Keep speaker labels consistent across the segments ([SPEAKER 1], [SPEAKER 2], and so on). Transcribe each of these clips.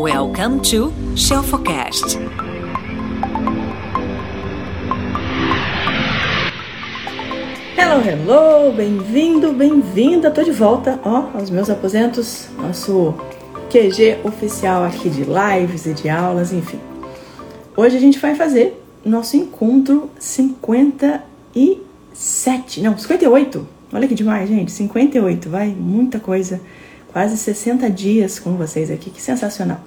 [SPEAKER 1] Welcome to Shelfocast.
[SPEAKER 2] Hello, hello, bem-vindo, bem-vinda, tô de volta, ó, aos meus aposentos, nosso QG oficial aqui de lives e de aulas, enfim. Hoje a gente vai fazer nosso encontro 57, não, 58, olha que demais, gente, 58, vai, muita coisa, quase 60 dias com vocês aqui, que sensacional.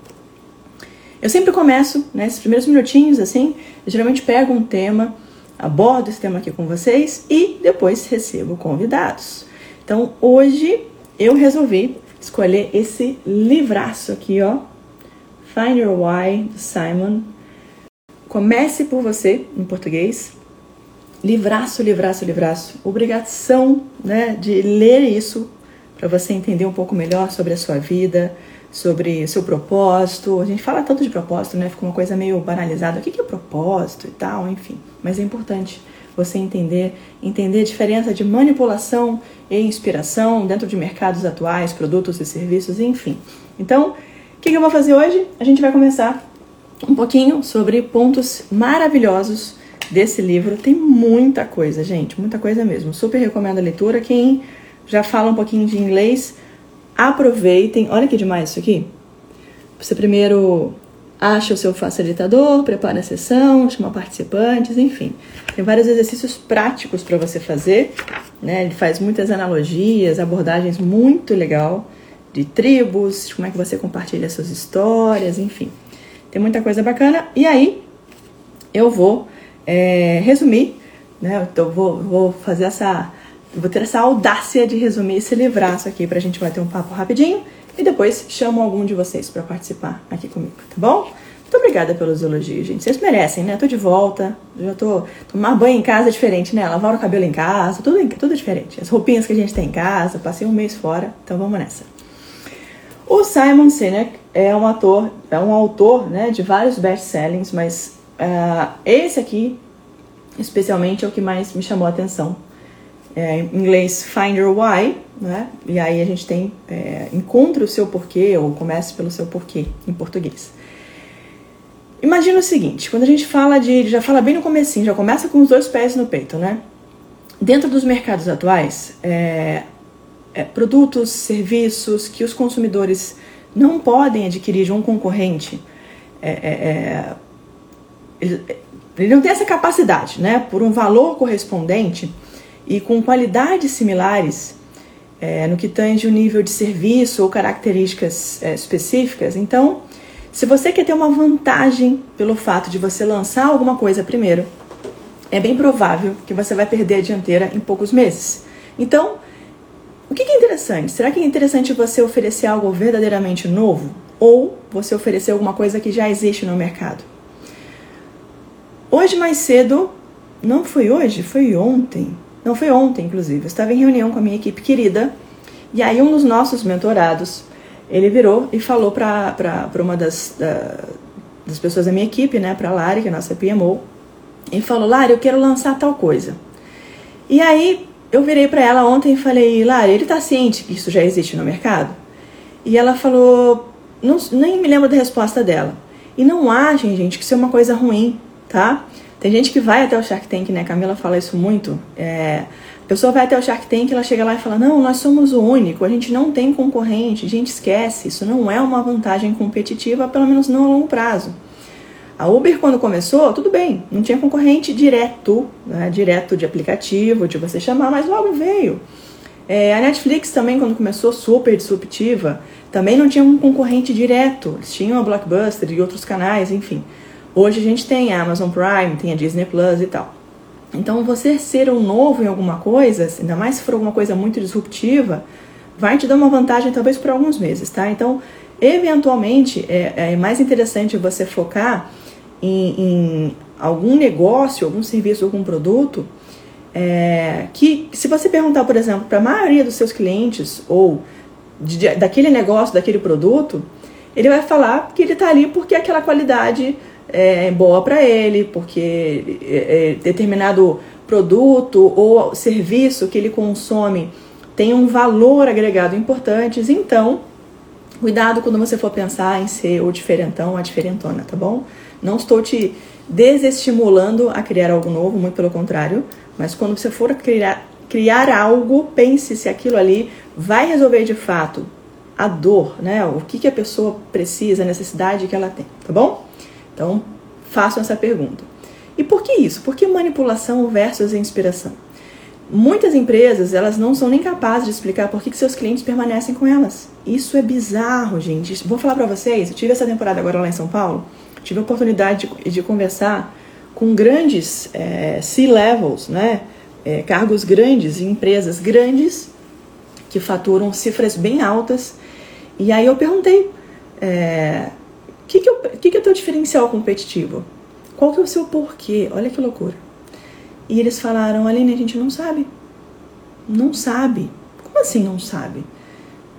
[SPEAKER 2] Eu sempre começo, né, primeiros minutinhos, assim, eu geralmente pego um tema, abordo esse tema aqui com vocês e depois recebo convidados. Então, hoje eu resolvi escolher esse livraço aqui, ó, Find Your Why, do Simon. Comece por você, em português. Livraço, livraço, livraço. Obrigação, né, de ler isso para você entender um pouco melhor sobre a sua vida, sobre seu propósito. A gente fala tanto de propósito, né? Fica uma coisa meio banalizada. O que é propósito e tal, enfim. Mas é importante você entender, entender a diferença de manipulação e inspiração dentro de mercados atuais, produtos e serviços, enfim. Então, o que eu vou fazer hoje? A gente vai começar um pouquinho sobre pontos maravilhosos desse livro. Tem muita coisa, gente, muita coisa mesmo. Super recomendo a leitura. Quem já fala um pouquinho de inglês, aproveitem. Olha que demais isso aqui. Você primeiro acha o seu facilitador, prepara a sessão, chama participantes, enfim. Tem vários exercícios práticos para você fazer. Né? Ele faz muitas analogias, abordagens muito legal de tribos, de como é que você compartilha suas histórias, enfim. Tem muita coisa bacana. E aí, eu vou é, resumir, né? Então, vou, vou fazer essa vou ter essa audácia de resumir esse livraço aqui pra gente bater um papo rapidinho e depois chamo algum de vocês para participar aqui comigo, tá bom? Muito obrigada pelos elogios, gente. Vocês merecem, né? tô de volta, já tô. Tomar banho em casa é diferente, né? Lavar o cabelo em casa, tudo, tudo diferente. As roupinhas que a gente tem em casa, passei um mês fora, então vamos nessa. O Simon Sinek é um ator, é um autor né, de vários best-sellings, mas uh, esse aqui, especialmente, é o que mais me chamou a atenção é, em inglês Find Your Why, né? E aí a gente tem é, Encontre o seu porquê ou Comece pelo seu porquê em português. Imagina o seguinte, quando a gente fala de, já fala bem no comecinho, já começa com os dois pés no peito, né? Dentro dos mercados atuais, é, é, produtos, serviços que os consumidores não podem adquirir de um concorrente, é, é, é ele, ele não tem essa capacidade, né? Por um valor correspondente, e com qualidades similares é, no que tange o nível de serviço ou características é, específicas. Então, se você quer ter uma vantagem pelo fato de você lançar alguma coisa primeiro, é bem provável que você vai perder a dianteira em poucos meses. Então, o que é interessante? Será que é interessante você oferecer algo verdadeiramente novo ou você oferecer alguma coisa que já existe no mercado? Hoje mais cedo, não foi hoje, foi ontem, não foi ontem, inclusive. Eu estava em reunião com a minha equipe querida. E aí um dos nossos mentorados, ele virou e falou para uma das, da, das pessoas da minha equipe, né, para Lari, que é a nossa PMO, e falou: Lari, eu quero lançar tal coisa. E aí eu virei para ela ontem e falei: Lari, ele está ciente que isso já existe no mercado? E ela falou: não, nem me lembro da resposta dela. E não achem, gente, que isso é uma coisa ruim, tá? Tem gente que vai até o Shark Tank, né? Camila fala isso muito. É, a pessoa vai até o Shark Tank, ela chega lá e fala: Não, nós somos o único, a gente não tem concorrente, a gente esquece. Isso não é uma vantagem competitiva, pelo menos não a longo prazo. A Uber, quando começou, tudo bem, não tinha concorrente direto, né, direto de aplicativo, de você chamar, mas logo veio. É, a Netflix também, quando começou, super disruptiva, também não tinha um concorrente direto. Eles tinham a Blockbuster e outros canais, enfim. Hoje a gente tem a Amazon Prime, tem a Disney Plus e tal. Então, você ser um novo em alguma coisa, ainda mais se for alguma coisa muito disruptiva, vai te dar uma vantagem talvez por alguns meses, tá? Então, eventualmente, é, é mais interessante você focar em, em, algum negócio, algum serviço, algum produto é, que, se você perguntar, por exemplo, para a maioria dos seus clientes ou de, daquele negócio, daquele produto, ele vai falar que ele está ali porque aquela qualidade é boa para ele, porque é, é, determinado produto ou serviço que ele consome tem um valor agregado importante, então Cuidado quando você for pensar em ser o diferentão, a diferentona, tá bom? Não estou te desestimulando a criar algo novo, muito pelo contrário, mas quando você for criar, criar algo, pense se aquilo ali vai resolver de fato a dor, né? O que, que a pessoa precisa, a necessidade que ela tem, tá bom? Então, façam essa pergunta. E por que isso? Por que manipulação versus inspiração? Muitas empresas, elas não são nem capazes de explicar por que, que seus clientes permanecem com elas. Isso é bizarro, gente. Vou falar para vocês, eu tive essa temporada agora lá em São Paulo, tive a oportunidade de, de conversar com grandes é, C-levels, né? É, cargos grandes em empresas grandes que faturam cifras bem altas. E aí eu perguntei, é, que, que, eu, que, que é o teu diferencial competitivo? Qual que é o seu porquê? Olha que loucura. E eles falaram, Aline, a gente não sabe. Não sabe. Como assim não sabe?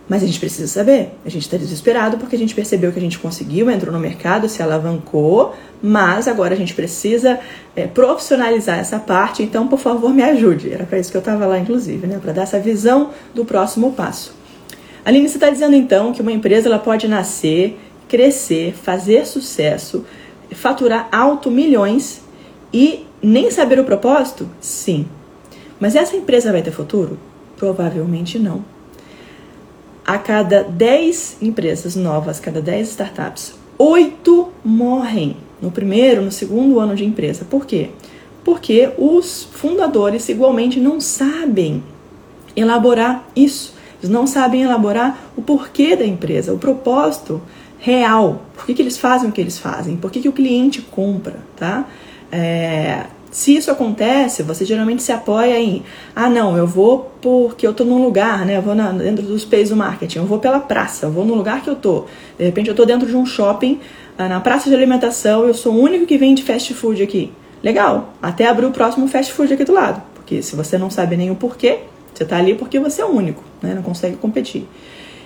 [SPEAKER 2] Mas a gente precisa saber. A gente está desesperado porque a gente percebeu que a gente conseguiu, entrou no mercado, se alavancou, mas agora a gente precisa é, profissionalizar essa parte. Então, por favor, me ajude. Era para isso que eu estava lá, inclusive, né? Para dar essa visão do próximo passo. Aline, você está dizendo então que uma empresa ela pode nascer, crescer, fazer sucesso, faturar alto milhões e nem saber o propósito? Sim. Mas essa empresa vai ter futuro? Provavelmente não. A cada 10 empresas novas, cada 10 startups, 8 morrem no primeiro, no segundo ano de empresa. Por quê? Porque os fundadores igualmente não sabem elaborar isso. Eles não sabem elaborar o porquê da empresa, o propósito real. Por que, que eles fazem o que eles fazem? Por que, que o cliente compra, tá? É, se isso acontece, você geralmente se apoia em, ah, não, eu vou porque eu tô num lugar, né? Eu vou na, dentro dos pays do marketing, eu vou pela praça, eu vou no lugar que eu tô. De repente eu tô dentro de um shopping, ah, na praça de alimentação, eu sou o único que vende fast food aqui. Legal, até abrir o próximo fast food aqui do lado. Porque se você não sabe nem o porquê, você tá ali porque você é o único, né? Não consegue competir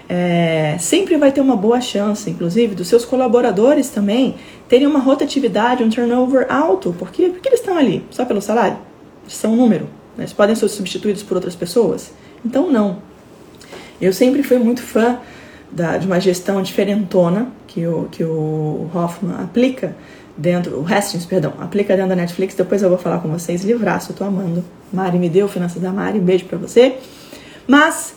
[SPEAKER 2] é, sempre vai ter uma boa chance, inclusive, dos seus colaboradores também terem uma rotatividade, um turnover alto. Por quê? Porque eles estão ali só pelo salário. Eles são um número. Né? Eles podem ser substituídos por outras pessoas. Então, não. Eu sempre fui muito fã da, de uma gestão diferentona que o, que o Hoffman aplica dentro, o Hastings, perdão, aplica dentro da Netflix. Depois eu vou falar com vocês. Livraço, eu tô amando. Mari me deu, Finanças da Mari. Um beijo pra você. Mas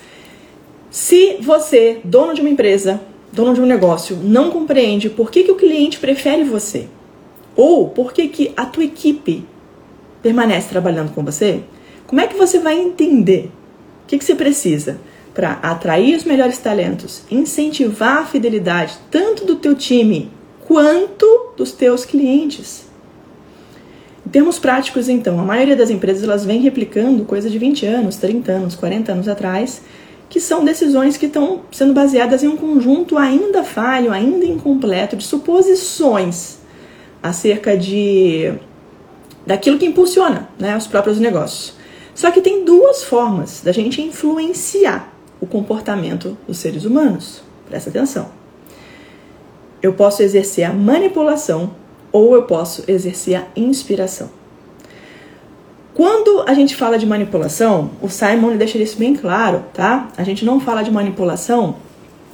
[SPEAKER 2] se você, dono de uma empresa, dono de um negócio, não compreende por que, que o cliente prefere você, ou por que, que a tua equipe permanece trabalhando com você, como é que você vai entender o que, que você precisa para atrair os melhores talentos, incentivar a fidelidade tanto do teu time quanto dos teus clientes? Em termos práticos, então, a maioria das empresas elas vem replicando coisa de 20 anos, 30 anos, 40 anos atrás, que são decisões que estão sendo baseadas em um conjunto ainda falho, ainda incompleto de suposições acerca de daquilo que impulsiona né, os próprios negócios. Só que tem duas formas da gente influenciar o comportamento dos seres humanos. Presta atenção. Eu posso exercer a manipulação ou eu posso exercer a inspiração. Quando a gente fala de manipulação, o Simon deixa isso bem claro, tá? A gente não fala de manipulação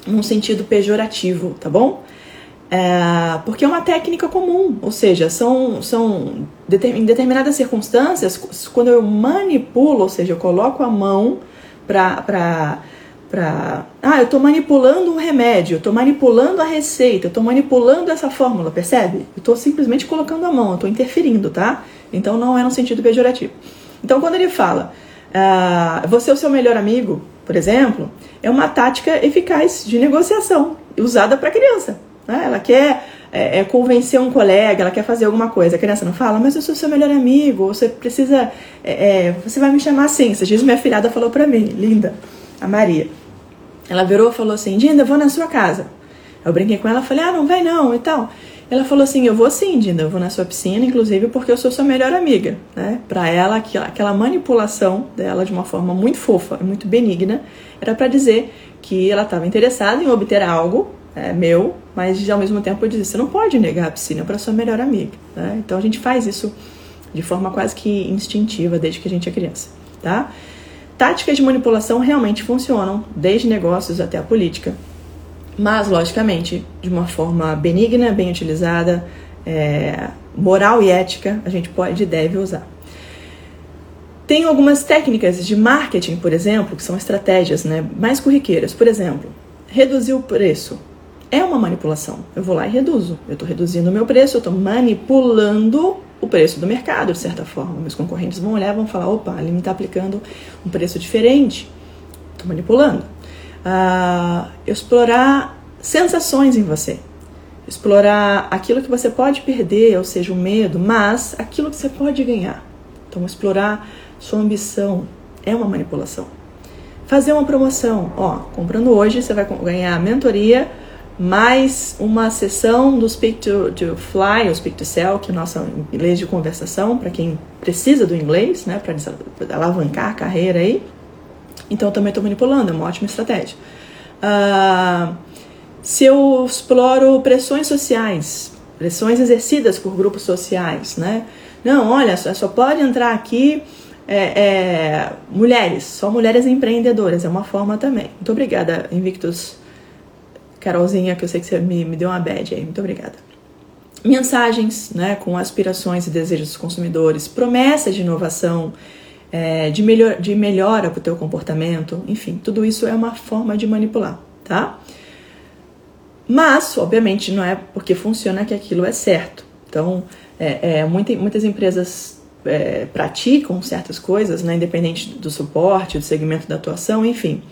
[SPEAKER 2] num sentido pejorativo, tá bom? É, porque é uma técnica comum, ou seja, são, são em determinadas circunstâncias, quando eu manipulo, ou seja, eu coloco a mão para para ah, eu estou manipulando um remédio, eu estou manipulando a receita, eu estou manipulando essa fórmula, percebe? Eu estou simplesmente colocando a mão, eu estou interferindo, tá? Então não é no sentido pejorativo. Então quando ele fala, ah, você é o seu melhor amigo, por exemplo, é uma tática eficaz de negociação usada para criança. Né? Ela quer é, é, convencer um colega, ela quer fazer alguma coisa. A criança não fala, mas eu sou seu melhor amigo, você precisa, é, é você vai me chamar assim. Esses dias minha filhada falou para mim, linda, a Maria. Ela virou e falou assim, Dinda, vou na sua casa. Eu brinquei com ela, falei, ah, não vai não e tal. Ela falou assim: Eu vou sim, Dinda, eu vou na sua piscina, inclusive porque eu sou sua melhor amiga. Né? Para ela, aquela manipulação dela de uma forma muito fofa muito benigna era para dizer que ela estava interessada em obter algo é, meu, mas ao mesmo tempo eu dizia: Você não pode negar a piscina para sua melhor amiga. Né? Então a gente faz isso de forma quase que instintiva desde que a gente é criança. Tá? Táticas de manipulação realmente funcionam, desde negócios até a política. mas logicamente de uma forma benigna, bem utilizada, é, moral e ética, a gente pode e deve usar. Tem algumas técnicas de marketing, por exemplo, que são estratégias né, mais corriqueiras. Por exemplo, reduzir o preço é uma manipulação. Eu vou lá e reduzo. Eu estou reduzindo o meu preço, eu estou manipulando o preço do mercado, de certa forma. Meus concorrentes vão olhar e vão falar: opa, ele me está aplicando um preço diferente. Estou manipulando. Ah, explorar sensações em você. Explorar aquilo que você pode perder, ou seja, o medo, mas aquilo que você pode ganhar. Então, explorar sua ambição é uma manipulação. Fazer uma promoção, ó, comprando hoje você vai ganhar mentoria mais uma sessão do Speak to, to Fly ou Speak to Sell, que é o nosso inglês de conversação, para quem precisa do inglês, né, para alavancar a carreira aí. Então, também estou manipulando, é uma ótima estratégia. Uh, se eu exploro pressões sociais, pressões exercidas por grupos sociais, né? Não, olha, só, só pode entrar aqui é, é, mulheres, só mulheres empreendedoras, é uma forma também. Muito obrigada, Invictus Carolzinha, que eu sei que você me, me deu uma bad aí, muito obrigada. Mensagens né, com aspirações e desejos dos consumidores, promessas de inovação, é, de, melhor, de melhora para o teu comportamento, enfim, tudo isso é uma forma de manipular, tá? Mas, obviamente, não é porque funciona que aquilo é certo. Então, é, é, muita, muitas empresas é, praticam certas coisas, né, independente do suporte, do segmento da atuação, enfim.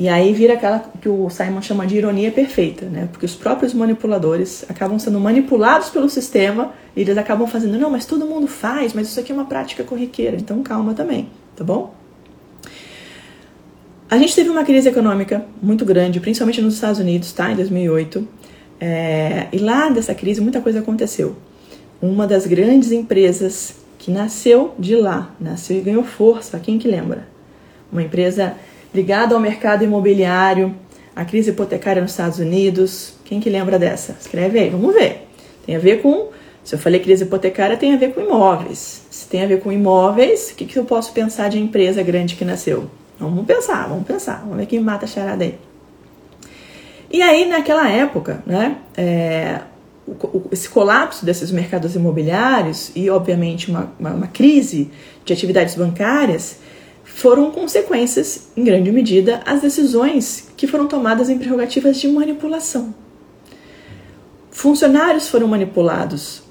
[SPEAKER 2] E aí vira aquela que o Simon chama de ironia perfeita, né? Porque os próprios manipuladores acabam sendo manipulados pelo sistema e eles acabam fazendo, não, mas todo mundo faz, mas isso aqui é uma prática corriqueira, então calma também, tá bom? A gente teve uma crise econômica muito grande, principalmente nos Estados Unidos, tá? Em 2008. É, e lá dessa crise muita coisa aconteceu. Uma das grandes empresas que nasceu de lá, nasceu e ganhou força, quem que lembra? Uma empresa ligado ao mercado imobiliário, a crise hipotecária nos Estados Unidos. Quem que lembra dessa? Escreve aí, vamos ver. Tem a ver com, se eu falei crise hipotecária, tem a ver com imóveis. Se tem a ver com imóveis, o que, que eu posso pensar de empresa grande que nasceu? Vamos pensar, vamos pensar, vamos ver quem mata a charada aí. E aí, naquela época, né, é, esse colapso desses mercados imobiliários e, obviamente, uma, uma, uma crise de atividades bancárias foram consequências, em grande medida, as decisões que foram tomadas em prerrogativas de manipulação. Funcionários foram manipulados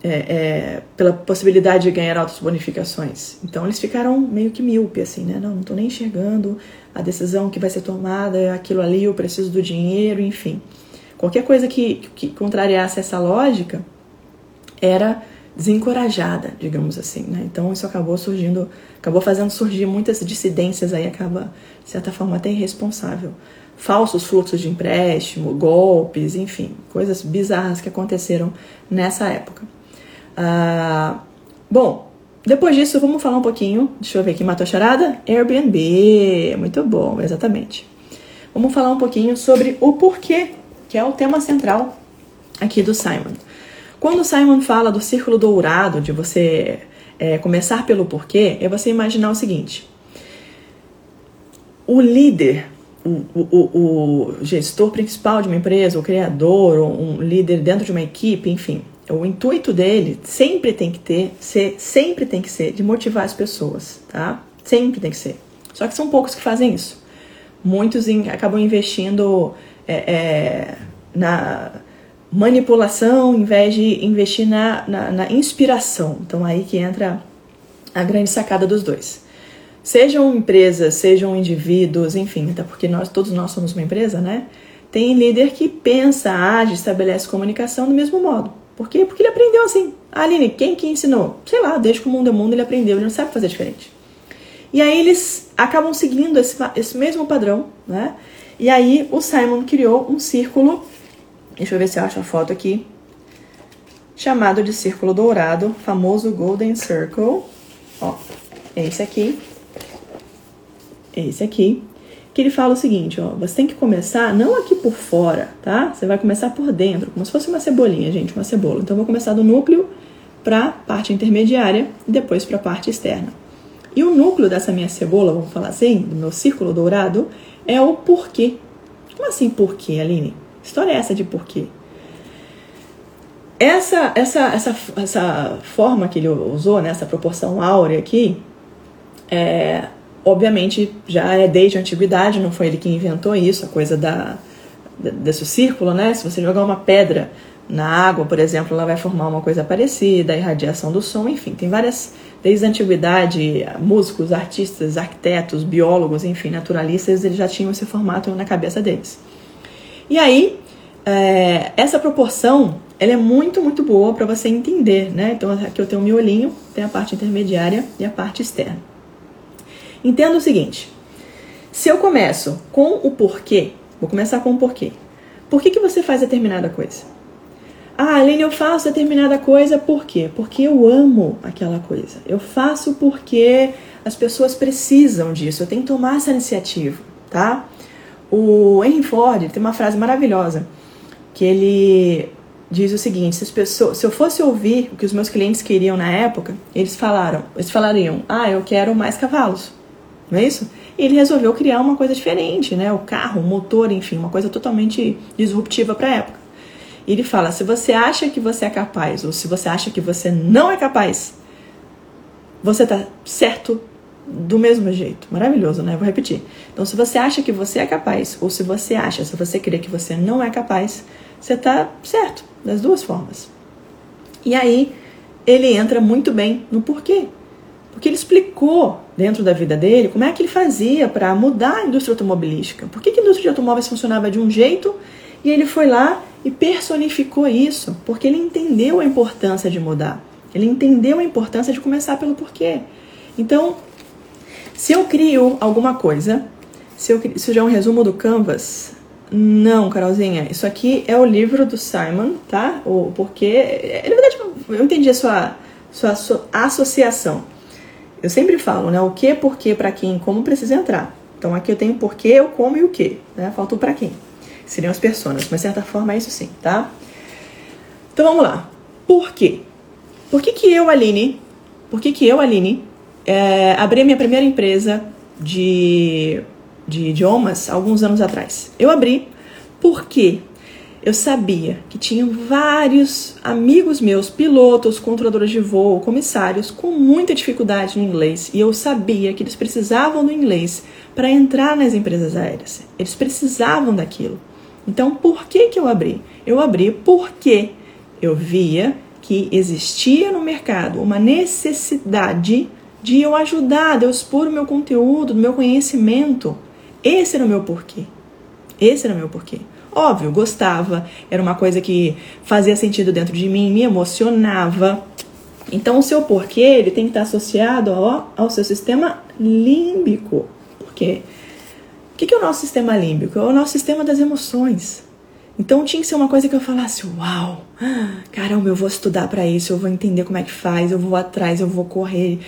[SPEAKER 2] é, é, pela possibilidade de ganhar altas bonificações. Então eles ficaram meio que míope, assim, né? Não, não estou nem enxergando a decisão que vai ser tomada, é aquilo ali, eu preciso do dinheiro, enfim. Qualquer coisa que, que contrariasse essa lógica era desencorajada, digamos assim, né? Então isso acabou surgindo, acabou fazendo surgir muitas dissidências aí, acaba de certa forma até irresponsável. Falsos fluxos de empréstimo, golpes, enfim, coisas bizarras que aconteceram nessa época. Ah, bom, depois disso vamos falar um pouquinho, deixa eu ver aqui, matou a charada? Airbnb, muito bom, exatamente. Vamos falar um pouquinho sobre o porquê, que é o tema central aqui do Simon. Quando Simon fala do círculo dourado, de você é, começar pelo porquê, é você imaginar o seguinte: o líder, o, o, o gestor principal de uma empresa, o criador, um líder dentro de uma equipe, enfim, o intuito dele sempre tem que ter, ser, sempre tem que ser de motivar as pessoas, tá? Sempre tem que ser. Só que são poucos que fazem isso. Muitos in, acabam investindo é, é, na manipulação em vez de investir na, na, na, inspiração. Então aí que entra a grande sacada dos dois. Sejam empresas, sejam indivíduos, enfim, até porque nós todos nós somos uma empresa, né? Tem líder que pensa, age, estabelece comunicação do mesmo modo. Por quê? Porque ele aprendeu assim. Ah, Aline, quem que ensinou? Sei lá, desde que o mundo é mundo ele aprendeu, ele não sabe fazer diferente. E aí eles acabam seguindo esse, esse mesmo padrão, né? E aí o Simon criou um círculo Deixa eu ver se eu acho a foto aqui. Chamado de círculo dourado, famoso Golden Circle. Ó, esse aqui. Esse aqui. Que ele fala o seguinte, ó, você tem que começar não aqui por fora, tá? Você vai começar por dentro, como se fosse uma cebolinha, gente, uma cebola. Então eu vou começar do núcleo para a parte intermediária e depois para a parte externa. E o núcleo dessa minha cebola, vamos falar assim, do meu círculo dourado, é o porquê. Como assim porquê, Aline? História é essa de porquê? Essa, essa, essa, essa forma que ele usou, né, essa proporção áurea aqui, é, obviamente já é desde a antiguidade, não foi ele que inventou isso, a coisa da, desse círculo, né? Se você jogar uma pedra na água, por exemplo, ela vai formar uma coisa parecida, a irradiação do som, enfim, tem várias, desde a antiguidade, músicos, artistas, arquitetos, biólogos, enfim, naturalistas, eles já tinham esse formato na cabeça deles. E aí, é, essa proporção, ela é muito, muito boa para você entender, né? Então, aqui eu tenho um miolinho, tem a parte intermediária e a parte externa. Entenda o seguinte, se eu começo com o porquê, vou começar com o porquê. Por que, que você faz determinada coisa? Ah, Aline, eu faço determinada coisa por quê? Porque eu amo aquela coisa. Eu faço porque as pessoas precisam disso. Eu tenho que tomar essa iniciativa, tá? O Henry Ford tem uma frase maravilhosa que ele diz o seguinte: se, pessoas, se eu fosse ouvir o que os meus clientes queriam na época, eles falaram, eles falariam: ah, eu quero mais cavalos, não é isso? E ele resolveu criar uma coisa diferente, né? O carro, o motor, enfim, uma coisa totalmente disruptiva para a época. Ele fala: se você acha que você é capaz ou se você acha que você não é capaz, você está certo do mesmo jeito. Maravilhoso, né? Vou repetir. Então, se você acha que você é capaz ou se você acha, se você crê que você não é capaz, você está certo das duas formas. E aí ele entra muito bem no porquê. Porque ele explicou dentro da vida dele como é que ele fazia para mudar a indústria automobilística. Por que, que a indústria de automóveis funcionava de um jeito e ele foi lá e personificou isso, porque ele entendeu a importância de mudar. Ele entendeu a importância de começar pelo porquê. Então, se eu crio alguma coisa, se eu, isso já é um resumo do Canvas, não, Carolzinha, isso aqui é o livro do Simon, tá? O porquê. Na verdade, eu entendi a sua, sua, associação. Eu sempre falo, né? O que, porquê, para quem, como precisa entrar. Então aqui eu tenho porquê, o como e o que, né? Falta o para quem seriam as personas, mas de certa forma é isso sim, tá? Então vamos lá. Por quê? Por que, que eu, Aline, por que, que eu, Aline, é, abri a minha primeira empresa de, de idiomas alguns anos atrás? Eu abri porque eu sabia que tinham vários amigos meus, pilotos, controladores de voo, comissários, com muita dificuldade no inglês e eu sabia que eles precisavam do inglês para entrar nas empresas aéreas. Eles precisavam daquilo. Então, por que, que eu abri? Eu abri porque eu via que existia no mercado uma necessidade de eu ajudar, de eu expor o meu conteúdo, o meu conhecimento. Esse era o meu porquê. Esse era o meu porquê. Óbvio, gostava, era uma coisa que fazia sentido dentro de mim, me emocionava. Então, o seu porquê ele tem que estar associado ao, ao seu sistema límbico. Por quê? que, que é o nosso sistema límbico? É o nosso sistema das emoções. Então tinha que ser uma coisa que eu falasse: Uau, caramba, eu vou estudar para isso, eu vou entender como é que faz, eu vou atrás, eu vou correr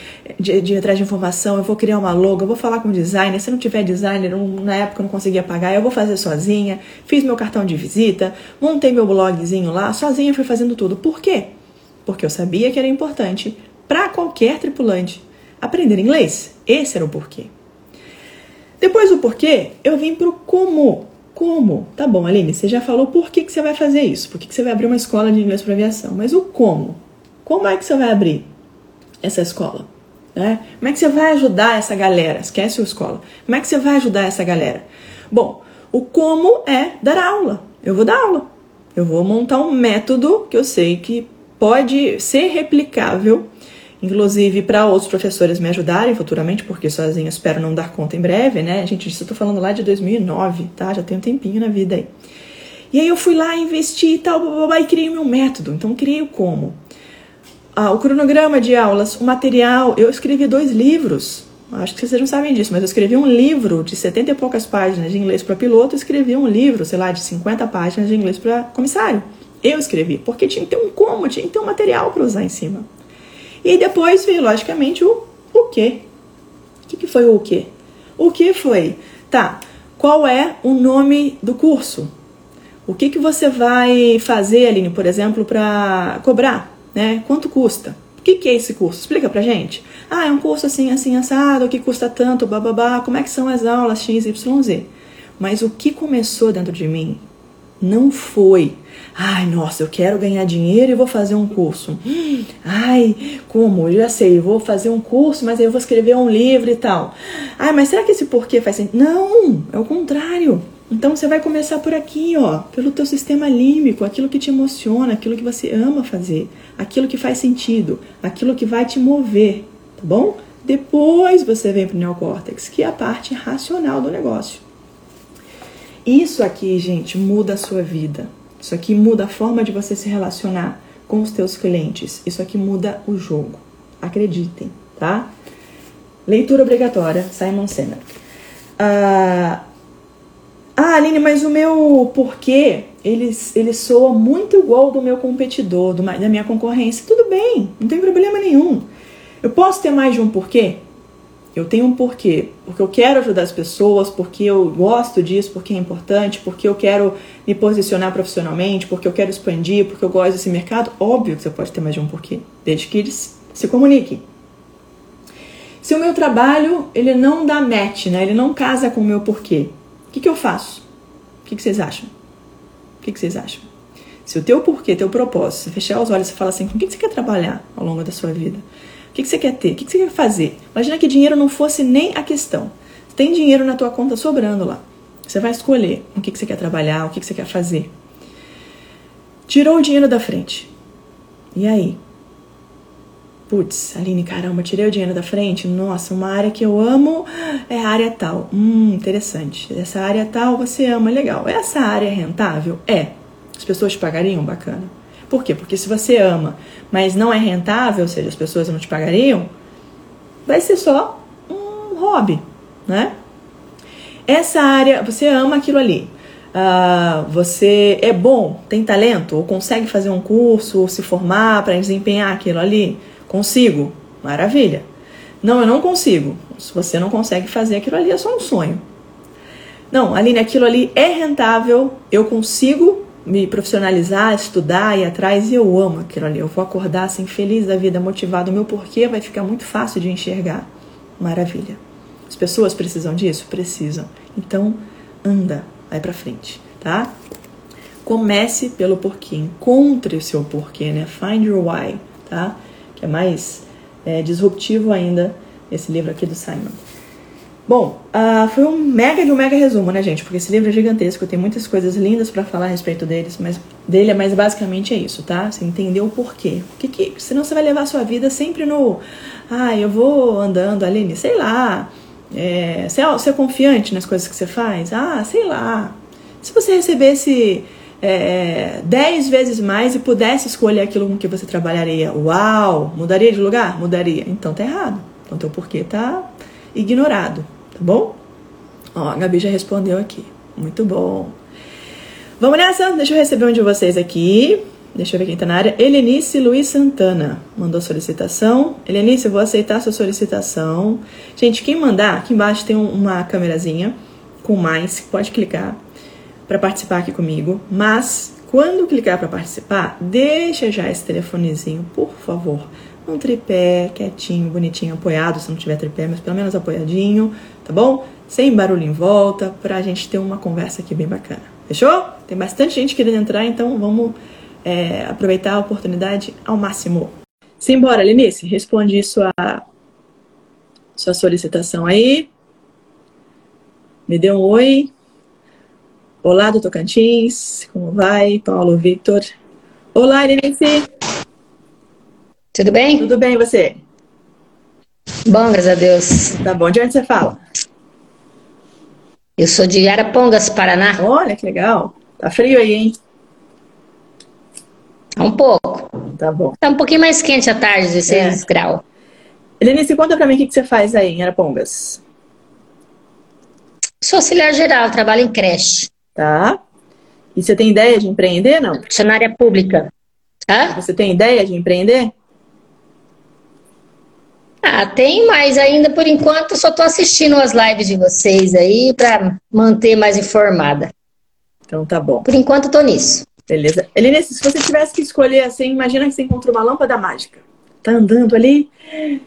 [SPEAKER 2] de, de atrás de informação, eu vou criar uma logo, eu vou falar com o designer. Se não tiver designer, na época eu não conseguia pagar, eu vou fazer sozinha. Fiz meu cartão de visita, montei meu blogzinho lá, sozinha fui fazendo tudo. Por quê? Porque eu sabia que era importante para qualquer tripulante aprender inglês. Esse era o porquê. Depois do porquê, eu vim pro como. Como? Tá bom, Aline, você já falou por que, que você vai fazer isso, por que, que você vai abrir uma escola de inglês para aviação, mas o como? Como é que você vai abrir essa escola? Né? Como é que você vai ajudar essa galera? Esquece a escola. Como é que você vai ajudar essa galera? Bom, o como é dar aula. Eu vou dar aula. Eu vou montar um método que eu sei que pode ser replicável inclusive para outros professores me ajudarem futuramente, porque sozinho espero não dar conta em breve, né? Gente, isso eu tô falando lá de 2009, tá? Já tem um tempinho na vida aí. E aí eu fui lá, investi e tal, blá, e criei o meu método. Então, criei o como? Ah, o cronograma de aulas, o material. Eu escrevi dois livros. Acho que vocês não sabem disso, mas eu escrevi um livro de 70 e poucas páginas de inglês para piloto, escrevi um livro, sei lá, de 50 páginas de inglês para comissário. Eu escrevi, porque tinha que ter um como, tinha que ter um material para usar em cima. E depois veio, logicamente, o o quê. O que, que foi o quê? O que foi? Tá, qual é o nome do curso? O que, que você vai fazer, Aline, por exemplo, para cobrar? Né? Quanto custa? O que, que é esse curso? Explica pra gente. Ah, é um curso assim, assim, assado, que custa tanto, bababá, como é que são as aulas, x, y, z. Mas o que começou dentro de mim Não foi. Ai, nossa, eu quero ganhar dinheiro e vou fazer um curso. Ai, como? Eu já sei, vou fazer um curso, mas aí eu vou escrever um livro e tal. Ai, mas será que esse porquê faz sentido? Não, é o contrário. Então você vai começar por aqui, ó, pelo teu sistema límbico, aquilo que te emociona, aquilo que você ama fazer, aquilo que faz sentido, aquilo que vai te mover, tá bom? Depois você vem para o neocórtex, que é a parte racional do negócio. Isso aqui, gente, muda a sua vida. Isso aqui muda a forma de você se relacionar com os teus clientes. Isso aqui muda o jogo. Acreditem, tá? Leitura obrigatória, Simon Sinek. Ah, ah, Aline, mas o meu porquê, ele, ele soa muito igual do meu competidor, do, da minha concorrência. Tudo bem, não tem problema nenhum. Eu posso ter mais de um porquê? Eu tenho um porquê, porque eu quero ajudar as pessoas, porque eu gosto disso, porque é importante, porque eu quero me posicionar profissionalmente, porque eu quero expandir, porque eu gosto desse mercado. Óbvio que você pode ter mais de um porquê, desde que eles se comuniquem. Se o meu trabalho ele não dá match, né? ele não casa com o meu porquê, o que, que eu faço? O que, que vocês acham? O que, que vocês acham? Se o teu porquê, teu propósito, você fechar os olhos e falar assim, com o que, você quer trabalhar ao longo da sua vida? O que, que você quer ter? O que, que você quer fazer? Imagina que dinheiro não fosse nem a questão. Tem dinheiro na tua conta sobrando lá. Você vai escolher o que, que você quer trabalhar, o que, que você quer fazer. Tirou o dinheiro da frente. E aí? Putz, Aline, caramba, tirei o dinheiro da frente. Nossa, uma área que eu amo é a área tal. Hum, interessante. Essa área tal você ama, legal. Essa área é rentável? É. As pessoas te pagariam? Bacana. Por quê? Porque se você ama, mas não é rentável, ou seja, as pessoas não te pagariam, vai ser só um hobby, né? Essa área, você ama aquilo ali. Uh, você é bom, tem talento, ou consegue fazer um curso, ou se formar para desempenhar aquilo ali? Consigo. Maravilha. Não, eu não consigo. Se você não consegue fazer aquilo ali, é só um sonho. Não, Aline, aquilo ali é rentável, eu consigo me profissionalizar, estudar, ir atrás, e eu amo aquilo ali. Eu vou acordar assim, feliz da vida, motivado. O meu porquê vai ficar muito fácil de enxergar. Maravilha. As pessoas precisam disso? Precisam. Então, anda, vai pra frente, tá? Comece pelo porquê, encontre o seu porquê, né? Find your why, tá? Que é mais é, disruptivo ainda esse livro aqui do Simon. Bom, uh, foi um mega de um mega resumo, né, gente? Porque esse livro é gigantesco, tem muitas coisas lindas para falar a respeito deles, mas dele, mas basicamente é isso, tá? Você entendeu o porquê. O que que, senão você vai levar a sua vida sempre no, ah, eu vou andando ali, sei lá. É, você, é, você é confiante nas coisas que você faz? Ah, sei lá. Se você recebesse é, dez vezes mais e pudesse escolher aquilo com que você trabalharia, uau, mudaria de lugar? Mudaria. Então tá errado. Então teu porquê tá ignorado tá bom? Ó, a Gabi já respondeu aqui. Muito bom. Vamos nessa? Deixa eu receber um de vocês aqui. Deixa eu ver quem tá na área. Helenice Luiz Santana mandou solicitação. Helenice, eu vou aceitar sua solicitação. Gente, quem mandar, aqui embaixo tem uma câmerazinha com mais, pode clicar para participar aqui comigo. Mas quando clicar para participar, deixa já esse telefonezinho, por favor. Um tripé, quietinho, bonitinho, apoiado, se não tiver tripé, mas pelo menos apoiadinho tá bom? Sem barulho em volta, pra gente ter uma conversa aqui bem bacana. Fechou? Tem bastante gente querendo entrar, então vamos é, aproveitar a oportunidade ao máximo. Simbora, Lenice, responde sua, sua solicitação aí. Me dê um oi. Olá, do Tocantins, como vai? Paulo Victor. Olá, Lenice.
[SPEAKER 3] Tudo bem?
[SPEAKER 2] Tudo bem, você?
[SPEAKER 3] Bom, graças a Deus.
[SPEAKER 2] Tá bom. De onde você fala?
[SPEAKER 3] Eu sou de Arapongas, Paraná.
[SPEAKER 2] Olha que legal. Tá frio aí, hein?
[SPEAKER 3] Um pouco.
[SPEAKER 2] Tá bom.
[SPEAKER 3] Tá um pouquinho mais quente à tarde, 16 é. graus.
[SPEAKER 2] Helenice, conta pra mim o que, que você faz aí em Arapongas.
[SPEAKER 3] Sou auxiliar geral, trabalho em creche.
[SPEAKER 2] Tá. E você tem ideia de empreender, não?
[SPEAKER 3] Funcionária pública.
[SPEAKER 2] Hã? Você tem ideia de empreender?
[SPEAKER 3] Ah, tem, mas ainda por enquanto só estou assistindo as lives de vocês aí para manter mais informada.
[SPEAKER 2] Então tá bom.
[SPEAKER 3] Por enquanto estou nisso.
[SPEAKER 2] Beleza. Eline, se você tivesse que escolher assim, imagina que você encontrou uma lâmpada mágica. Tá andando ali.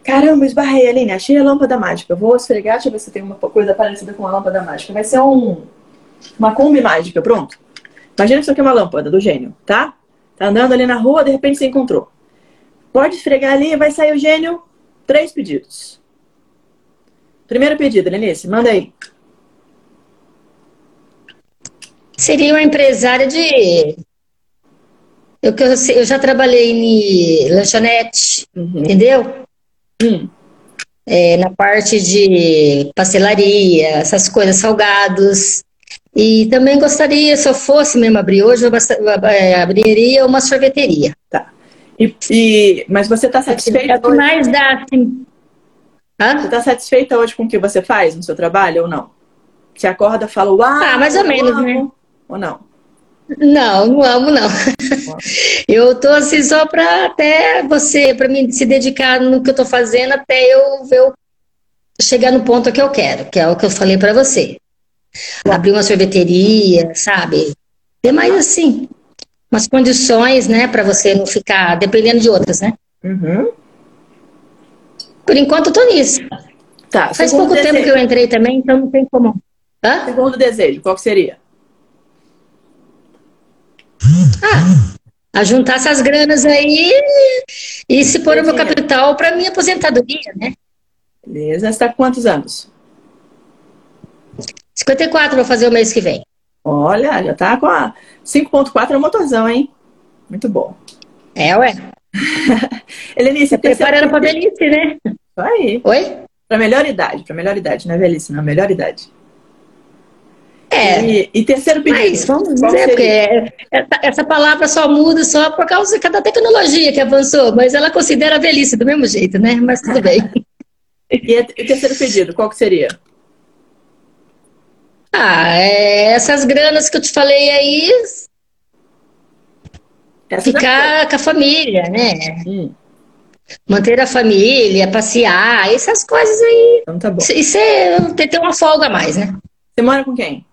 [SPEAKER 2] Caramba, esbarrei, Aline, achei a lâmpada mágica. Vou esfregar, deixa eu ver se tem uma coisa parecida com a lâmpada mágica. Vai ser um, uma Kombi mágica, pronto. Imagina que isso aqui é uma lâmpada do gênio, tá? Tá andando ali na rua, de repente você encontrou. Pode esfregar ali, vai sair o gênio. Três pedidos. Primeiro pedido, Lenice, manda aí.
[SPEAKER 3] Seria uma empresária de. Eu, eu já trabalhei em lanchonete, uhum. entendeu? Hum. É, na parte de pastelaria, essas coisas, salgados. E também gostaria, se eu fosse mesmo abrir hoje, eu é, abriria uma sorveteria.
[SPEAKER 2] Tá. E, e mas você está satisfeita? É o
[SPEAKER 3] que mais dá, assim.
[SPEAKER 2] Hã? Você está satisfeita hoje com o que você faz no seu trabalho ou não? Você acorda e fala, uau!
[SPEAKER 3] Ah, mais ou menos, amo, né?
[SPEAKER 2] Ou não?
[SPEAKER 3] Não, não amo, não. eu tô assim só para até você, para mim se dedicar no que eu tô fazendo até eu ver chegar no ponto que eu quero, que é o que eu falei para você. Abrir uma sorveteria, sabe? Ter mais assim, umas condições, né, para você não ficar dependendo de outras, né?
[SPEAKER 2] Uhum.
[SPEAKER 3] Por enquanto eu tô nisso.
[SPEAKER 2] Tá.
[SPEAKER 3] Faz pouco desejo. tempo que eu entrei também, então não tem como.
[SPEAKER 2] Hã? Segundo desejo, qual que seria?
[SPEAKER 3] Ah, a juntar essas granas aí e se pôr o meu capital para minha aposentadoria, né?
[SPEAKER 2] Beleza. Você está com quantos anos?
[SPEAKER 3] 54 vou fazer o mês que vem.
[SPEAKER 2] Olha, já tá com a 5.4 é um motorzão, hein? Muito bom.
[SPEAKER 3] É, ué.
[SPEAKER 2] Helenice,
[SPEAKER 3] preparando para velhice, né? Isso
[SPEAKER 2] aí.
[SPEAKER 3] Oi?
[SPEAKER 2] Para melhor idade, para melhor idade, não é velhice, não, melhor idade.
[SPEAKER 3] É.
[SPEAKER 2] E, e terceiro pedido.
[SPEAKER 3] Mas vamos dizer, porque essa palavra só muda só por causa da tecnologia que avançou, mas ela considera velhice do mesmo jeito, né? Mas tudo bem.
[SPEAKER 2] e o terceiro pedido, qual que seria?
[SPEAKER 3] Ah, é essas granas que eu te falei aí. Essa ficar com a família, né? Hum. Manter a família, passear, essas coisas aí.
[SPEAKER 2] Então tá bom.
[SPEAKER 3] Isso é ter uma folga a mais, né?
[SPEAKER 2] Você mora com quem?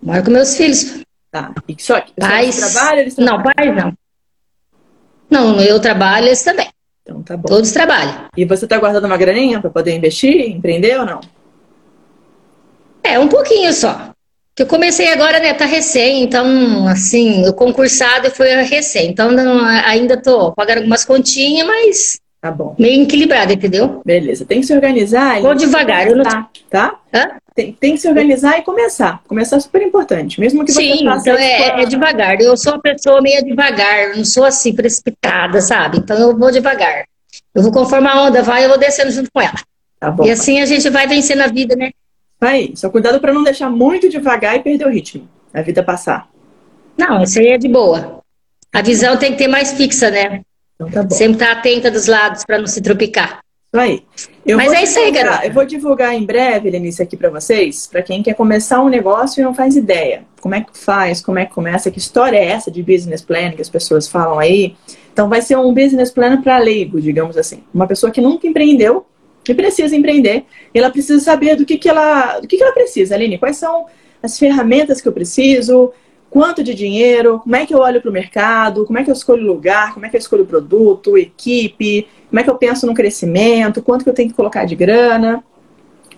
[SPEAKER 3] Moro com meus filhos.
[SPEAKER 2] Tá. E só,
[SPEAKER 3] pais...
[SPEAKER 2] Só trabalham? Eles
[SPEAKER 3] não, pais não. Não, eu trabalho, eles também.
[SPEAKER 2] Então tá bom.
[SPEAKER 3] Todos trabalham.
[SPEAKER 2] E você tá guardando uma graninha para poder investir, empreender ou não?
[SPEAKER 3] É, um pouquinho só. Eu comecei agora, né? Tá recém, então, assim, o concursado foi recém. Então, não, ainda tô pagando algumas continhas, mas
[SPEAKER 2] Tá bom.
[SPEAKER 3] Meio equilibrado, entendeu?
[SPEAKER 2] Beleza. Tem que se organizar.
[SPEAKER 3] Vou devagar. Eu não...
[SPEAKER 2] Tá?
[SPEAKER 3] Hã?
[SPEAKER 2] Tem, tem, que se organizar e começar. Começar é super importante. Mesmo que
[SPEAKER 3] Sim,
[SPEAKER 2] você faça
[SPEAKER 3] então é, é, devagar. Eu sou uma pessoa meio devagar. Não sou assim, precipitada, sabe? Então eu vou devagar. Eu vou conforme a onda vai, eu vou descendo junto com ela.
[SPEAKER 2] Tá bom.
[SPEAKER 3] E assim a gente vai vencendo a vida, né?
[SPEAKER 2] Aí, só cuidado para não deixar muito devagar e perder o ritmo. A vida passar.
[SPEAKER 3] Não, isso aí é de boa. A visão tem que ter mais fixa, né?
[SPEAKER 2] Então tá bom.
[SPEAKER 3] Sempre estar tá atenta dos lados para não se tropicar.
[SPEAKER 2] Isso aí. Eu
[SPEAKER 3] Mas é isso aí, garota.
[SPEAKER 2] Eu vou divulgar em breve, Lenice, aqui para vocês, para quem quer começar um negócio e não faz ideia. Como é que faz, como é que começa, que história é essa de business plan que as pessoas falam aí. Então vai ser um business plan para leigo, digamos assim. Uma pessoa que nunca empreendeu e precisa empreender. Ela precisa saber do que, que ela. Do que, que ela precisa, Aline. Quais são as ferramentas que eu preciso, quanto de dinheiro, como é que eu olho para o mercado, como é que eu escolho lugar, como é que eu escolho produto, equipe, como é que eu penso no crescimento, quanto que eu tenho que colocar de grana,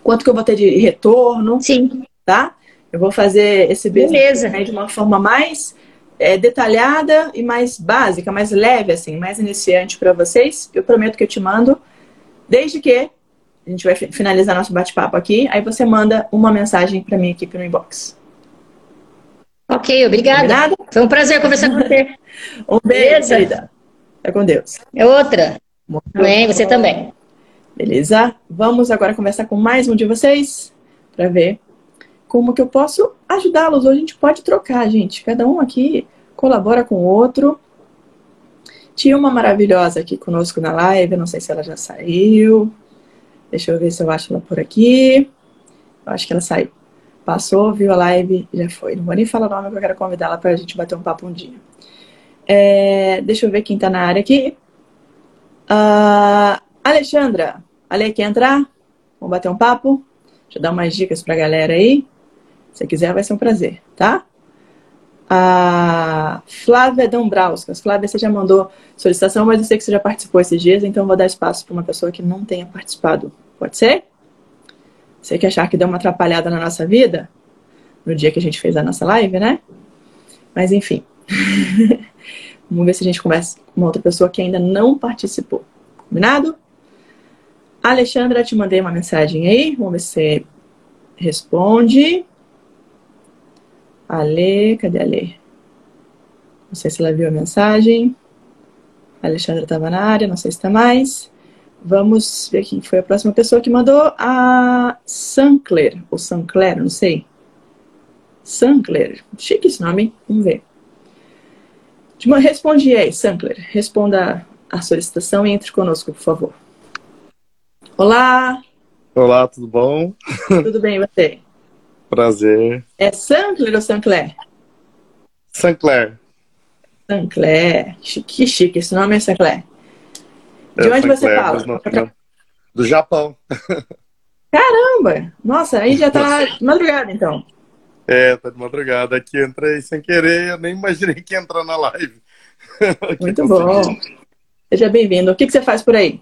[SPEAKER 2] quanto que eu vou ter de retorno.
[SPEAKER 3] Sim.
[SPEAKER 2] Tá? Eu vou fazer esse
[SPEAKER 3] business
[SPEAKER 2] de uma forma mais é, detalhada e mais básica, mais leve, assim, mais iniciante para vocês. Eu prometo que eu te mando, desde que a gente vai finalizar nosso bate-papo aqui, aí você manda uma mensagem para mim aqui no inbox.
[SPEAKER 3] Ok, obrigada. Nada. Foi um prazer conversar com você.
[SPEAKER 2] um beijo, querida. Fica com Deus.
[SPEAKER 3] É outra. Bom. você também.
[SPEAKER 2] Beleza? Vamos agora conversar com mais um de vocês para ver como que eu posso ajudá-los. Hoje a gente pode trocar, gente. Cada um aqui colabora com o outro. Tinha uma maravilhosa aqui conosco na live, não sei se ela já saiu. Deixa eu ver se eu acho ela por aqui. Eu acho que ela saiu. Passou, viu a live, já foi. Não vou nem falar o nome, porque eu quero convidá-la para a gente bater um papo um dia. É, deixa eu ver quem está na área aqui. Uh, Alexandra, Ale, quer entrar? Vamos bater um papo? Deixa eu dar umas dicas para a galera aí. Se quiser, vai ser um prazer, tá? A Flávia Dombrauskas. Flávia, você já mandou solicitação, mas eu sei que você já participou esses dias, então vou dar espaço para uma pessoa que não tenha participado. Pode ser? Você que achar que deu uma atrapalhada na nossa vida, no dia que a gente fez a nossa live, né? Mas enfim. Vamos ver se a gente começa com uma outra pessoa que ainda não participou. Combinado? Alexandra, te mandei uma mensagem aí. Vamos ver se você responde. Ale, cadê a Ale? Não sei se ela viu a mensagem. A Alexandra estava na área, não sei se está mais. Vamos ver quem foi a próxima pessoa que mandou. A Sancler, ou Sancler, não sei. Sancler, chique esse nome, vamos ver. Responde aí, Sancler. Responda a solicitação e entre conosco, por favor. Olá!
[SPEAKER 4] Olá, tudo bom?
[SPEAKER 2] Tudo bem, você?
[SPEAKER 4] Prazer.
[SPEAKER 2] É Sancler ou Sancler?
[SPEAKER 4] Sancler.
[SPEAKER 2] Sancler. Que chique, esse nome é Sancler. De é, onde Sancler, você fala? Não,
[SPEAKER 4] do Japão.
[SPEAKER 2] Caramba! Nossa, aí já tá de madrugada, então.
[SPEAKER 4] É, tá de madrugada. Aqui entrei sem querer, eu nem imaginei que ia entrar na live.
[SPEAKER 2] Muito bom. Seja bem-vindo. O que, que você faz por aí?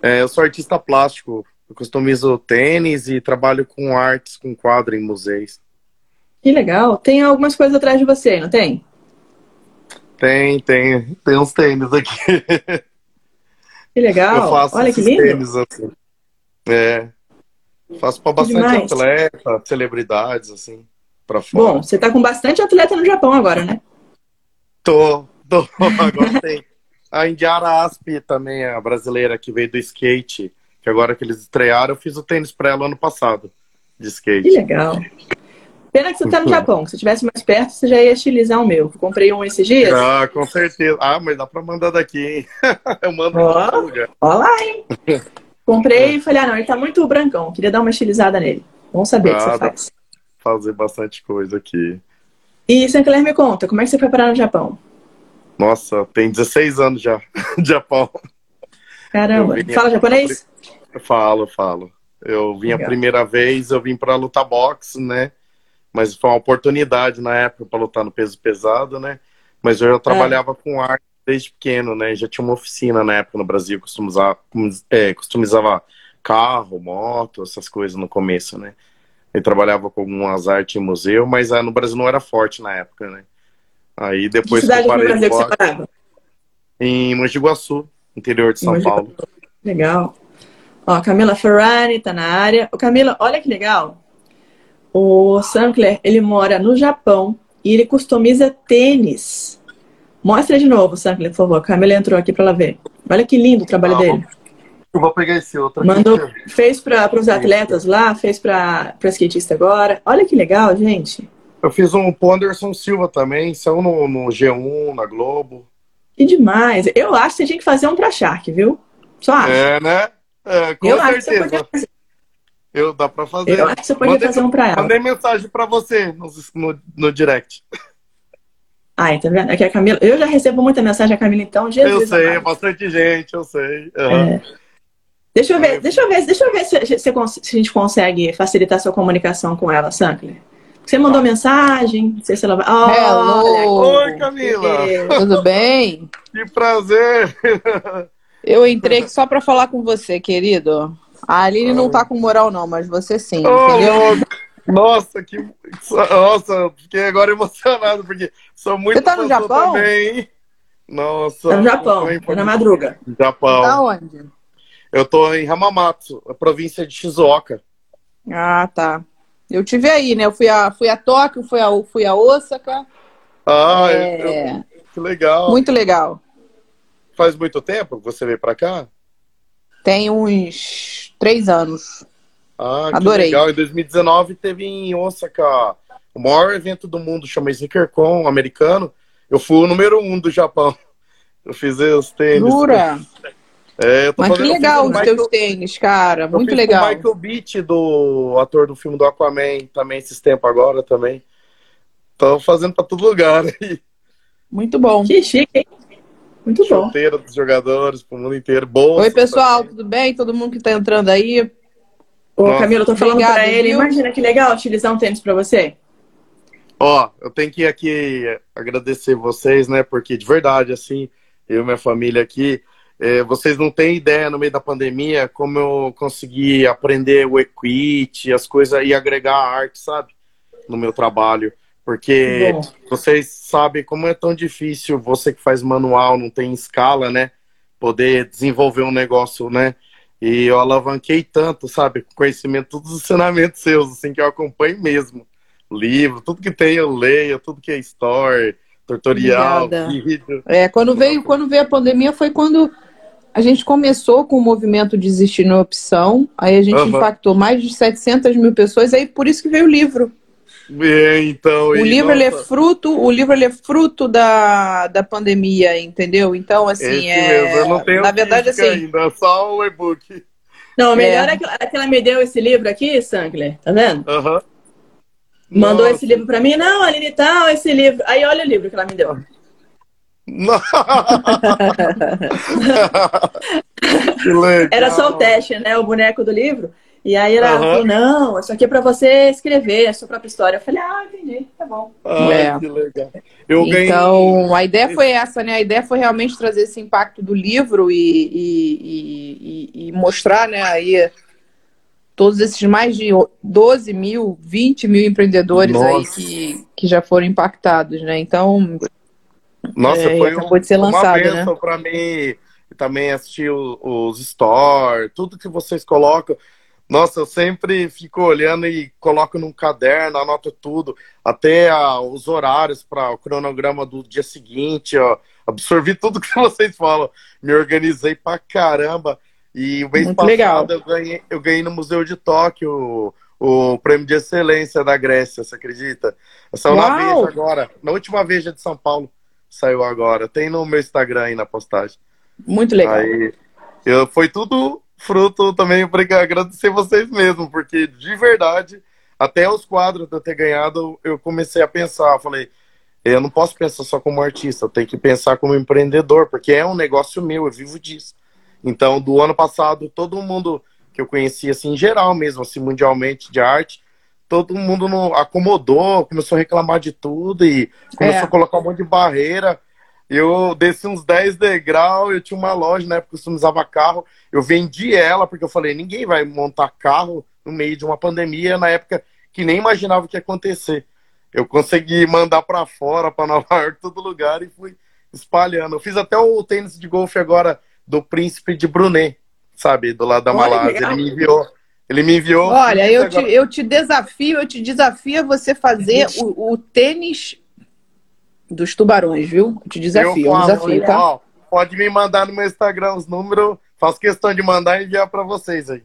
[SPEAKER 4] É, eu sou artista plástico. Eu customizo tênis e trabalho com artes, com quadro em museus.
[SPEAKER 2] Que legal. Tem algumas coisas atrás de você, não tem?
[SPEAKER 4] Tem, tem. Tem uns tênis aqui.
[SPEAKER 2] Que legal.
[SPEAKER 4] Eu faço
[SPEAKER 2] Olha que lindo.
[SPEAKER 4] tênis assim. É. Faço para bastante demais. atleta, celebridades, assim, para fora.
[SPEAKER 2] Bom, você tá com bastante atleta no Japão agora, né?
[SPEAKER 4] Tô, tô. Agora tem a Indiara Asp também, a brasileira que veio do skate, que agora que eles estrearam, eu fiz o tênis para ela ano passado, de skate.
[SPEAKER 2] Que legal. Pena que você tá no Japão. Se estivesse mais perto, você já ia estilizar o meu. Eu comprei um esses dias.
[SPEAKER 4] Ah, com certeza. Ah, mas dá pra mandar daqui, hein? Eu mando
[SPEAKER 2] oh, lugar. Ó lá, hein? Comprei e falei, ah, não, ele tá muito brancão. Queria dar uma estilizada nele. Vamos saber o que você faz.
[SPEAKER 4] Fazer bastante coisa aqui.
[SPEAKER 2] E Sinclair, me conta, como é que você foi parar no Japão?
[SPEAKER 4] Nossa, tem 16 anos já de Japão.
[SPEAKER 2] Caramba, fala japonês?
[SPEAKER 4] Falo, falo. Eu vim Legal. a primeira vez, eu vim para lutar boxe, né? Mas foi uma oportunidade na época para lutar no peso pesado, né? Mas eu já trabalhava é. com arte desde pequeno, né? Já tinha uma oficina na época no Brasil, customizava, é, customizava carro, moto, essas coisas no começo, né? Eu trabalhava com algumas artes em museu, mas ah, no Brasil não era forte na época, né? Aí depois
[SPEAKER 2] que, eu parei Brasil que você parava?
[SPEAKER 4] Em Mogi Guaçu, interior de São Paulo.
[SPEAKER 2] Legal. Ó, Camila Ferrari tá na área. Ô, Camila, olha que legal. O Sankler, ele mora no Japão e ele customiza tênis. Mostra de novo, Sankler, por favor. A Camila entrou aqui para ela ver. Olha que lindo o trabalho ah, dele.
[SPEAKER 4] Eu vou pegar esse outro.
[SPEAKER 2] Mandou, fez para os atletas lá, fez para skatista agora. Olha que legal, gente.
[SPEAKER 4] Eu fiz um pro Anderson Silva também, são no, no G1, na Globo.
[SPEAKER 2] Que demais. Eu acho que você tinha que fazer um pra Shark, viu? Só acho.
[SPEAKER 4] É, né? É, com eu certeza. Eu dá pra fazer.
[SPEAKER 2] Eu acho que você podia mandei, fazer um pra ela.
[SPEAKER 4] Mandei mensagem pra você no, no, no direct.
[SPEAKER 2] Ai, tá vendo? Aqui a Camila. Eu já recebo muita mensagem da Camila, então, Jesus.
[SPEAKER 4] Eu sei, amado. bastante gente, eu sei. Uhum. É.
[SPEAKER 2] Deixa eu ver, deixa eu ver, deixa eu ver se, se, se, a gente consegue facilitar a sua comunicação com ela, Sankler. Você mandou mensagem, não sei se ela vai. Oh,
[SPEAKER 4] Hello. Oi, Camila.
[SPEAKER 5] Tudo bem?
[SPEAKER 4] Que prazer.
[SPEAKER 5] Eu entrei aqui só para falar com você, querido. A Aline não tá com moral, não, mas você sim, oh, entendeu?
[SPEAKER 4] Nossa, que. Nossa, fiquei agora emocionado, porque sou muito
[SPEAKER 5] Você tá no Japão?
[SPEAKER 4] também. Nossa.
[SPEAKER 2] Tá no Japão, tá na madruga.
[SPEAKER 4] Japão.
[SPEAKER 5] Tá onde?
[SPEAKER 4] Eu tô em Hamamatsu, a província de Shizuoka.
[SPEAKER 5] Ah, tá. Eu tive aí, né? Eu fui a, fui a Tóquio, fui a, fui a Osaka.
[SPEAKER 4] Ah, é... eu, que legal.
[SPEAKER 5] Muito legal.
[SPEAKER 4] Faz muito tempo que você veio para cá?
[SPEAKER 5] Tem uns três anos.
[SPEAKER 4] Ah, Adorei. que legal. Em 2019 teve em Osaka o maior evento do mundo, chama SneakerCon, americano. Eu fui o número um do Japão. Eu fiz os tênis.
[SPEAKER 5] Jura? É, Mas que legal os Michael... teus tênis, cara. Eu Muito legal.
[SPEAKER 4] O Michael Beach, do ator do filme do Aquaman, também esses tempos agora também. Tô fazendo pra todo lugar aí.
[SPEAKER 5] Muito bom.
[SPEAKER 2] Que chique, hein? Muito bom.
[SPEAKER 4] Chuteira dos jogadores, pro mundo inteiro. Bolsa,
[SPEAKER 5] Oi, pessoal, também. tudo bem? Todo mundo que tá entrando aí.
[SPEAKER 2] Ô, Nossa. Camila, eu tô falando Obrigada, pra ele. Viu? Imagina que legal utilizar um tênis pra você.
[SPEAKER 4] Ó, eu tenho que aqui agradecer vocês, né? Porque de verdade, assim, eu e minha família aqui, é, vocês não têm ideia no meio da pandemia como eu consegui aprender o equity, as coisas e agregar a arte, sabe? no meu trabalho, porque vocês sabem como é tão difícil você que faz manual, não tem escala, né? Poder desenvolver um negócio, né? E eu alavanquei tanto, sabe? Conhecimento, todos os ensinamentos seus, assim, que eu acompanho mesmo. Livro, tudo que tem eu leio, tudo que é story, tutorial,
[SPEAKER 5] Obrigada. vídeo. É, quando veio, quando veio a pandemia foi quando a gente começou com o movimento Desistir na Opção, aí a gente uhum. impactou mais de 700 mil pessoas, aí por isso que veio o livro.
[SPEAKER 4] É, então,
[SPEAKER 5] o livro ele é fruto, o livro ele é fruto da, da pandemia, entendeu? Então assim Esse é,
[SPEAKER 4] mesmo. Eu não tenho
[SPEAKER 5] na verdade assim,
[SPEAKER 4] ainda, só o e-book.
[SPEAKER 2] Não, o melhor é. é que ela me deu esse livro aqui, Sankler, tá vendo?
[SPEAKER 4] Uhum.
[SPEAKER 2] Mandou Nossa. esse livro para mim, não, Aline, tal, esse livro. Aí olha o livro que ela me deu. Era só o teste, né? O boneco do livro. E aí ela uhum. falou, não, isso aqui é para você escrever a sua própria história. Eu falei, ah, entendi, tá bom.
[SPEAKER 4] Ah, é. que legal.
[SPEAKER 5] Eu então, ganhei... a ideia foi essa, né? A ideia foi realmente trazer esse impacto do livro e, e, e, e mostrar, né, aí todos esses mais de 12 mil, 20 mil empreendedores Nossa. aí que, que já foram impactados, né? Então,
[SPEAKER 4] Nossa, é, foi um, ser lançado, uma né? para mim também assistir os stories, tudo que vocês colocam. Nossa, eu sempre fico olhando e coloco num caderno, anoto tudo, até a, os horários para o cronograma do dia seguinte, ó, absorvi tudo que vocês falam, me organizei pra caramba. E o mês Muito passado eu ganhei, eu ganhei no Museu de Tóquio o, o prêmio de excelência da Grécia, você acredita? Saiu na Veja agora, na última Veja de São Paulo, saiu agora. Tem no meu Instagram aí na postagem.
[SPEAKER 5] Muito legal.
[SPEAKER 4] Aí, eu, foi tudo fruto também para agradecer vocês mesmo, porque de verdade, até os quadros de eu ter ganhado, eu comecei a pensar, falei, eu não posso pensar só como artista, eu tenho que pensar como empreendedor, porque é um negócio meu, eu vivo disso. Então, do ano passado, todo mundo que eu conhecia, assim, em geral mesmo, assim, mundialmente, de arte, todo mundo não acomodou, começou a reclamar de tudo e começou é. a colocar um monte de barreira. Eu desci uns 10 degraus, eu tinha uma loja na época que customizava carro, eu vendi ela porque eu falei, ninguém vai montar carro no meio de uma pandemia, na época que nem imaginava o que ia acontecer. Eu consegui mandar para fora, para Nova York, todo lugar e fui espalhando. Eu fiz até o tênis de golfe agora do príncipe de Brunet, sabe, do lado da Malásia. Ele me enviou. Ele me enviou.
[SPEAKER 5] Olha, eu te, eu te desafio, eu te desafio a você fazer o, o tênis dos tubarões, viu? Eu te desafio, eu falo, desafio, tá? Ó,
[SPEAKER 4] pode me mandar no meu Instagram os números. Faço questão de mandar e enviar para vocês aí.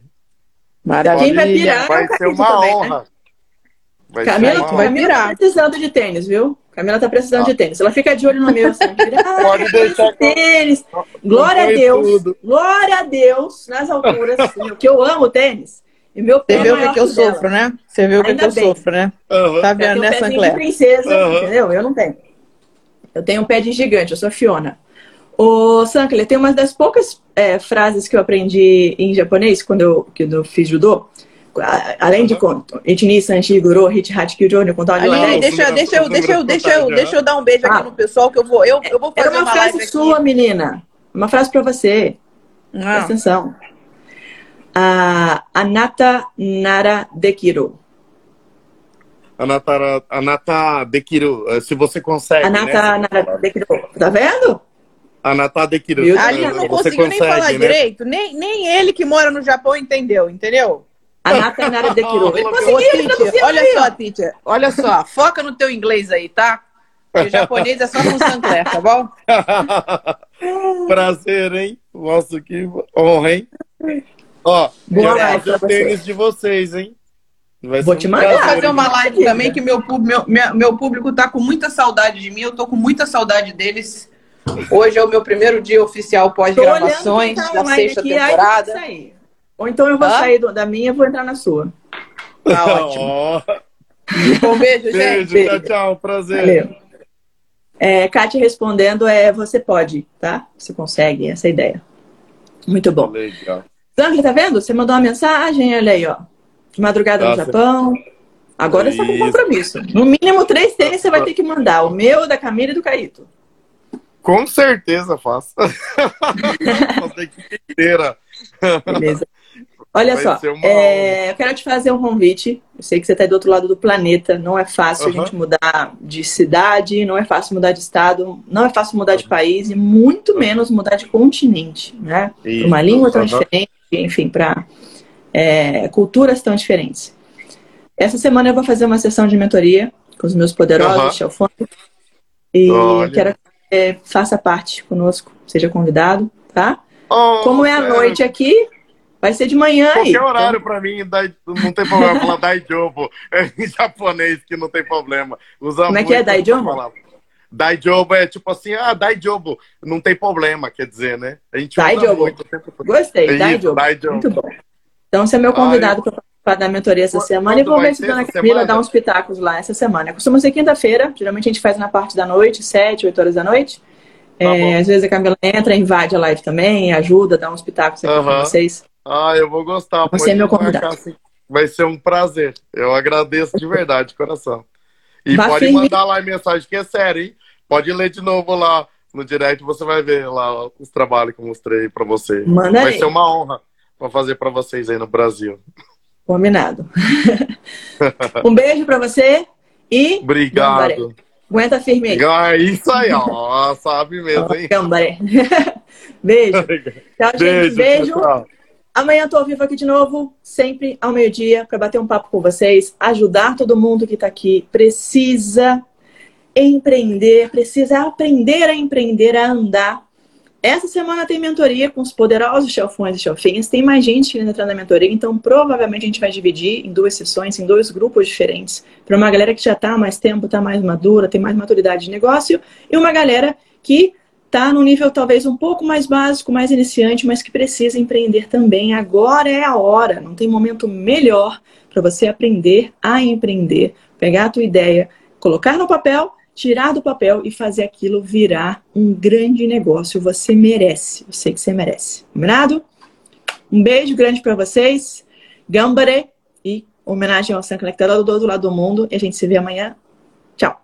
[SPEAKER 2] Maravilha. Quem vai virar?
[SPEAKER 4] Vai ser uma também, honra. Né?
[SPEAKER 2] Vai Camila, uma vai virar. Tá precisando de tênis, viu? Camila tá precisando ah. de tênis. Ela fica de olho no meu. Assim, ah,
[SPEAKER 4] Pode deixar.
[SPEAKER 2] Tênis. Glória a Deus. Tudo. Glória a Deus nas alturas. Assim, que eu amo tênis. E meu
[SPEAKER 5] pé Você viu o que, eu dela. sofro, né? Você viu o que, que eu sofro, né?
[SPEAKER 4] Uhum.
[SPEAKER 5] Tá vendo, né,
[SPEAKER 2] Sancler? de princesa, uhum. entendeu? Eu não tenho. Eu tenho um pé de gigante, eu sou Fiona. O Sankler, tem uma das poucas é, frases que eu aprendi em japonês quando eu, quando eu fiz judô. Além de conto, Ichini, Sanchi, Guru, Hit, Hat, Kyujo, contar
[SPEAKER 5] Ali, deixa, deixa, eu, deixa, eu, deixa, eu, deixa eu dar um beijo aqui ah. no pessoal que eu vou, eu, eu vou fazer
[SPEAKER 2] Era uma, uma frase sua, aqui. menina. Uma frase para você. Ah. Presta atenção. Anata nara dekiru.
[SPEAKER 4] Anata, anata dekiru. Eh, se você consegue.
[SPEAKER 2] Anata né? nara dekiru. Tá vendo?
[SPEAKER 4] Anata dekiru.
[SPEAKER 5] Ali não conseguiu nem falar né? direito. Nem, nem ele que mora no Japão entendeu, entendeu?
[SPEAKER 2] Anata nara dekiru.
[SPEAKER 5] Ele conseguiu, Olha só, teacher. Olha só. Foca no teu inglês aí, tá? Porque japonês é só com Sancler, tá bom?
[SPEAKER 4] Prazer, hein? Nossa, que honra, hein? Ó, Boa eu vou o tênis de vocês, hein?
[SPEAKER 5] Vai vou te mandar. Vou fazer uma live também que meu, meu, meu público tá com muita saudade de mim. Eu tô com muita saudade deles. Hoje é o meu primeiro dia oficial pós-gravações da sexta aqui, temporada.
[SPEAKER 2] Ou então eu vou Hã? sair da minha e vou entrar na sua.
[SPEAKER 5] Tá ótimo. Um beijo, gente.
[SPEAKER 4] Beijo, tchau, tchau. Prazer. Valeu.
[SPEAKER 2] É, Kátia respondendo é você pode, tá? Você consegue, essa é a ideia. Muito bom.
[SPEAKER 4] Legal.
[SPEAKER 2] Zangli, tá vendo? Você mandou uma mensagem, olha aí, ó. De madrugada Nossa. no Japão. Agora você tá com compromisso. No mínimo três tênis você vai ter que mandar. O meu, da Camila e do Caíto.
[SPEAKER 4] Com certeza faço. Faço a equipe inteira.
[SPEAKER 2] Beleza. Olha Vai só, é, eu quero te fazer um convite. Eu sei que você está do outro lado do planeta. Não é fácil uhum. a gente mudar de cidade, não é fácil mudar de estado, não é fácil mudar de país e muito menos mudar de continente, né? Para uma língua tão uhum. diferente, enfim, para é, culturas tão diferentes. Essa semana eu vou fazer uma sessão de mentoria com os meus poderosos uhum. E Olha. quero que você faça parte conosco, seja convidado, tá? Oh, Como é a noite aqui, Vai ser de manhã
[SPEAKER 4] Qualquer aí. Qualquer horário então... pra mim, não tem problema falar Daijobo. É em japonês que não tem problema.
[SPEAKER 2] Usa Como é que é Daijobo?
[SPEAKER 4] Daijobo é tipo assim, ah, Daijobo, não tem problema, quer dizer, né?
[SPEAKER 2] A gente Daijobo. Muito tempo... Gostei, é Daijobo. Muito bom. Então, você é meu convidado para participar da mentoria essa semana e vou ver se a Dona Camila dá uns pitacos lá essa semana. Costuma ser quinta-feira, geralmente a gente faz na parte da noite, sete, oito horas da noite. Tá é, às vezes a Camila entra, invade a live também, ajuda, dá uns pitacos aqui uh -huh. para vocês.
[SPEAKER 4] Ah, eu vou gostar.
[SPEAKER 2] Você é meu convidado. Assim.
[SPEAKER 4] Vai ser um prazer. Eu agradeço de verdade, de coração. E Vá pode mandar lá a mensagem que é sério, hein? Pode ler de novo lá no direct, você vai ver lá os trabalhos que eu mostrei para você.
[SPEAKER 2] Manda
[SPEAKER 4] vai
[SPEAKER 2] aí.
[SPEAKER 4] ser uma honra para fazer para vocês aí no Brasil.
[SPEAKER 2] Combinado. um beijo para você e
[SPEAKER 4] obrigado.
[SPEAKER 2] Aguenta firme aí.
[SPEAKER 4] É isso aí, ó. Sabe mesmo, hein?
[SPEAKER 2] Beijo. Tchau, gente. Beijo. Beijo. Tchau. Amanhã estou ao vivo aqui de novo, sempre ao meio-dia, para bater um papo com vocês, ajudar todo mundo que está aqui. Precisa empreender, precisa aprender a empreender, a andar. Essa semana tem mentoria com os poderosos chelfões e chelfinhas. Tem mais gente querendo entrar na mentoria, então provavelmente a gente vai dividir em duas sessões, em dois grupos diferentes. Para uma galera que já está há mais tempo, está mais madura, tem mais maturidade de negócio, e uma galera que está no nível talvez um pouco mais básico, mais iniciante, mas que precisa empreender também. Agora é a hora, não tem momento melhor para você aprender a empreender, pegar a tua ideia, colocar no papel, tirar do papel e fazer aquilo virar um grande negócio. Você merece. Eu sei que você merece. Combinado? Um beijo grande para vocês. Gambare e homenagem ao San Conectado do outro lado do mundo. E a gente se vê amanhã. Tchau.